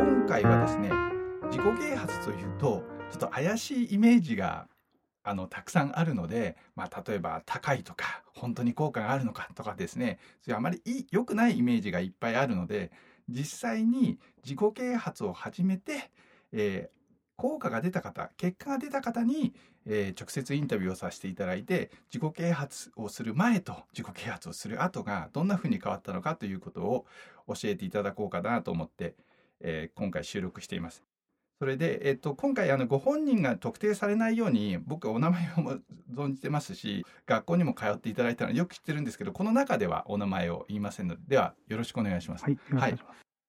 今回はですね自己啓発というとちょっと怪しいイメージがあのたくさんあるので、まあ、例えば高いとか本当に効果があるのかとかですねそういうあまり良くないイメージがいっぱいあるので実際に自己啓発を始めて、えー、効果が出た方結果が出た方に、えー、直接インタビューをさせていただいて自己啓発をする前と自己啓発をする後がどんなふうに変わったのかということを教えていただこうかなと思って、えー、今回収録しています。それで、えっと、今回あのご本人が特定されないように僕お名前を存じてますし学校にも通っていただいたのはよく知ってるんですけどこの中ではお名前を言いませんのでではよろしくお願いします。はい、はい、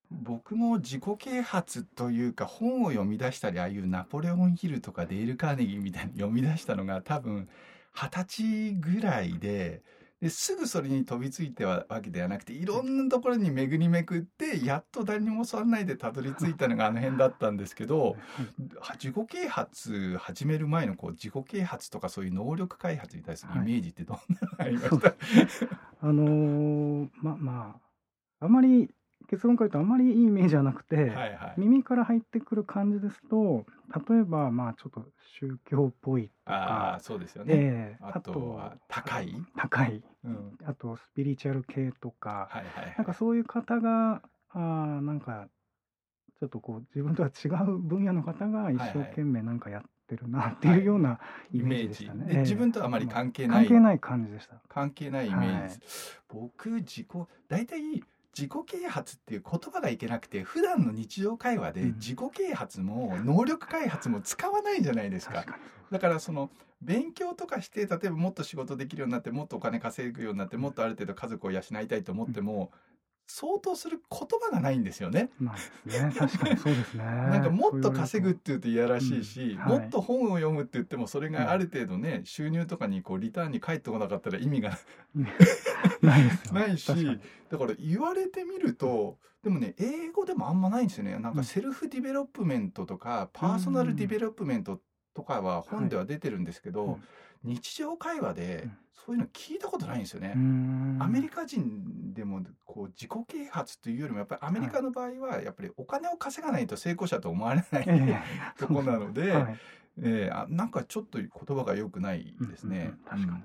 僕も自己啓発というか本を読み出したりああいうナポレオンヒルとかデール・カーネギーみたいに読み出したのが多分二十歳ぐらいで。ですぐそれに飛びついてはわけではなくていろんなところに巡りめくってやっと誰にも教わらないでたどり着いたのがあの辺だったんですけど自己啓発始める前のこう自己啓発とかそういう能力開発に対するイメージってどんなのがありました、はい、あのー、ままああまり結論から言うとあんまりいいイメージはなくて、はいはい、耳から入ってくる感じですと例えばまあちょっと宗教っぽいとかあそうですよね、えー、あとは高い？高い、うん、あとスピリチュアル系とか、はいはいはい、なんかそういう方があなんかちょっとこう自分とは違う分野の方が一生懸命なんかやってるなっていうようなイメージでしたね。はい、自分とはあまり関係ない、関係ない感じでした。関係ないイメージ。はい、僕自己大体自己啓発っていう言葉がいけなくて普段の日常会話で自己啓発も能力開発も使わないじゃないですか。だからその勉強とかして例えばもっと仕事できるようになってもっとお金稼ぐようになってもっとある程度家族を養いたいと思っても、相当する言葉がないんですよね。まあ、ね、確かにそうですね。なんかもっと稼ぐって言うといやらしいし、うんはい、もっと本を読むって言ってもそれがある程度ね、収入とかにこうリターンに返ってこなかったら意味が ないないし、だから言われてみると、でもね英語でもあんまないんですよね。なんか self development とか、 personal developmentとかは本では出てるんですけど、はいうん。日常会話でそういうの聞いたことないんですよね。アメリカ人でもこう自己啓発というよりもやっぱりアメリカの場合はやっぱりお金を稼がないと成功者と思われない、えー、とこなので、はい、えー、あなんかちょっと言葉が良くないですね。確かに